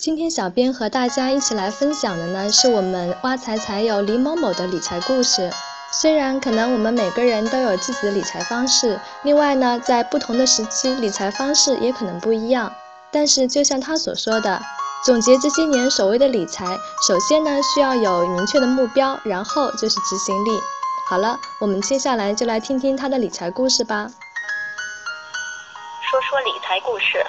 今天小编和大家一起来分享的呢，是我们挖财财友李某某的理财故事。虽然可能我们每个人都有自己的理财方式，另外呢，在不同的时期理财方式也可能不一样。但是就像他所说的，总结这些年所谓的理财，首先呢需要有明确的目标，然后就是执行力。好了，我们接下来就来听听他的理财故事吧。说说理财故事。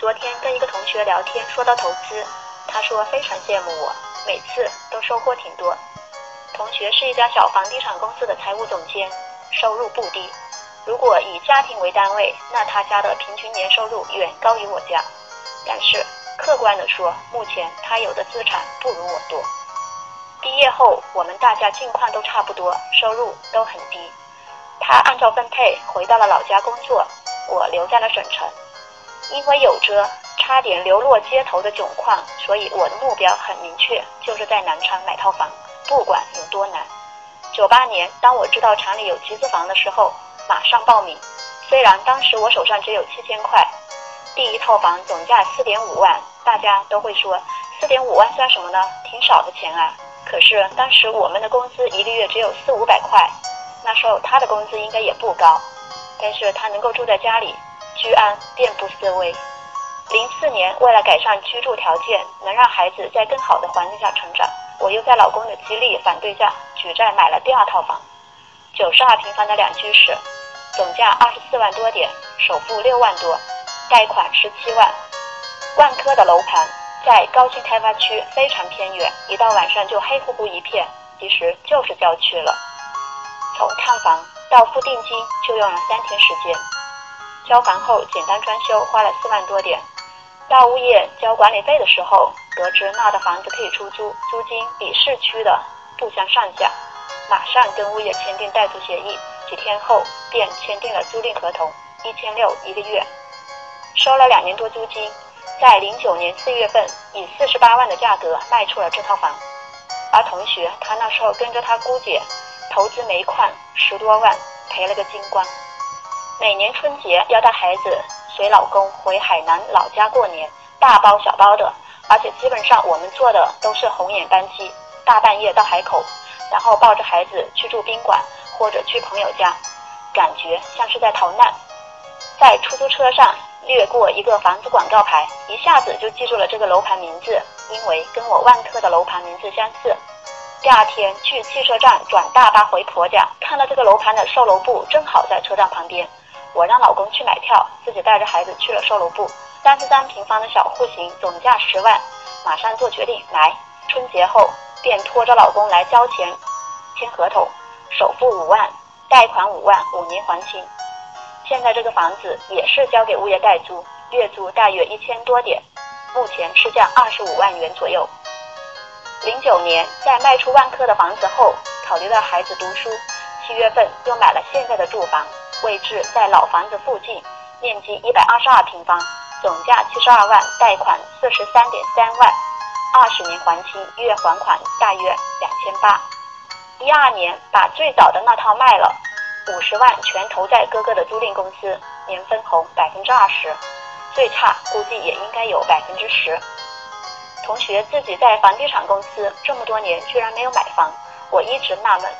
昨天跟一个同学聊天，说到投资，他说非常羡慕我，每次都收获挺多。同学是一家小房地产公司的财务总监，收入不低。如果以家庭为单位，那他家的平均年收入远高于我家。但是客观的说，目前他有的资产不如我多。毕业后，我们大家境况都差不多，收入都很低。他按照分配回到了老家工作，我留在了省城。因为有着差点流落街头的窘况，所以我的目标很明确，就是在南昌买套房，不管有多难。九八年，当我知道厂里有集资房的时候，马上报名。虽然当时我手上只有七千块，第一套房总价四点五万，大家都会说四点五万算什么呢？挺少的钱啊。可是当时我们的工资一个月只有四五百块，那时候他的工资应该也不高，但是他能够住在家里。居安遍布思危。零四年，为了改善居住条件，能让孩子在更好的环境下成长，我又在老公的极力反对下举债买了第二套房，九十二平方的两居室，总价二十四万多点，首付六万多，贷款十七万。万科的楼盘在高新开发区，非常偏远，一到晚上就黑乎乎一片，其实就是郊区了。从看房到付定金，就用了三天时间。交房后简单装修花了四万多点，到物业交管理费的时候，得知那的房子可以出租，租金比市区的不相上下，马上跟物业签订代租协议，几天后便签订了租赁合同，一千六一个月，收了两年多租金，在零九年四月份以四十八万的价格卖出了这套房，而同学他那时候跟着他姑姐投资煤矿十多万，赔了个精光。每年春节要带孩子随老公回海南老家过年，大包小包的，而且基本上我们坐的都是红眼班机，大半夜到海口，然后抱着孩子去住宾馆或者去朋友家，感觉像是在逃难。在出租车上掠过一个房子广告牌，一下子就记住了这个楼盘名字，因为跟我万科的楼盘名字相似。第二天去汽车站转大巴回婆家，看到这个楼盘的售楼部正好在车站旁边。我让老公去买票，自己带着孩子去了售楼部。三十三平方的小户型，总价十万，马上做决定来。春节后便拖着老公来交钱，签合同，首付五万，贷款五万，五年还清。现在这个房子也是交给物业代租，月租大约一千多点，目前市价二十五万元左右。零九年在卖出万科的房子后，考虑到孩子读书，七月份又买了现在的住房。位置在老房子附近，面积一百二十二平方，总价七十二万，贷款四十三点三万，二十年还清，月还款大约两千八。一二年把最早的那套卖了，五十万全投在哥哥的租赁公司，年分红百分之二十，最差估计也应该有百分之十。同学自己在房地产公司这么多年，居然没有买房，我一直纳闷。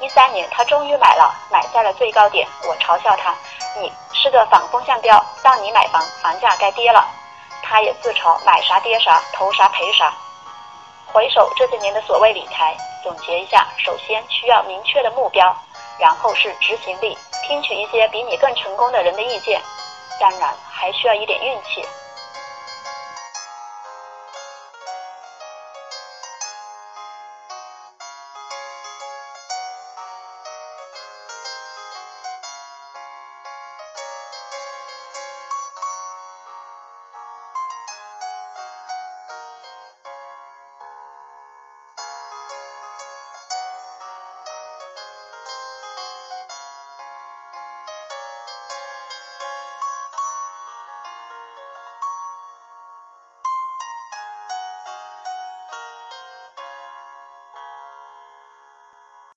一三年，他终于买了，买在了最高点。我嘲笑他：“你是个反风向标，当你买房，房价该跌了。”他也自嘲：“买啥跌啥，投啥赔啥。”回首这些年的所谓理财，总结一下：首先需要明确的目标，然后是执行力，听取一些比你更成功的人的意见，当然还需要一点运气。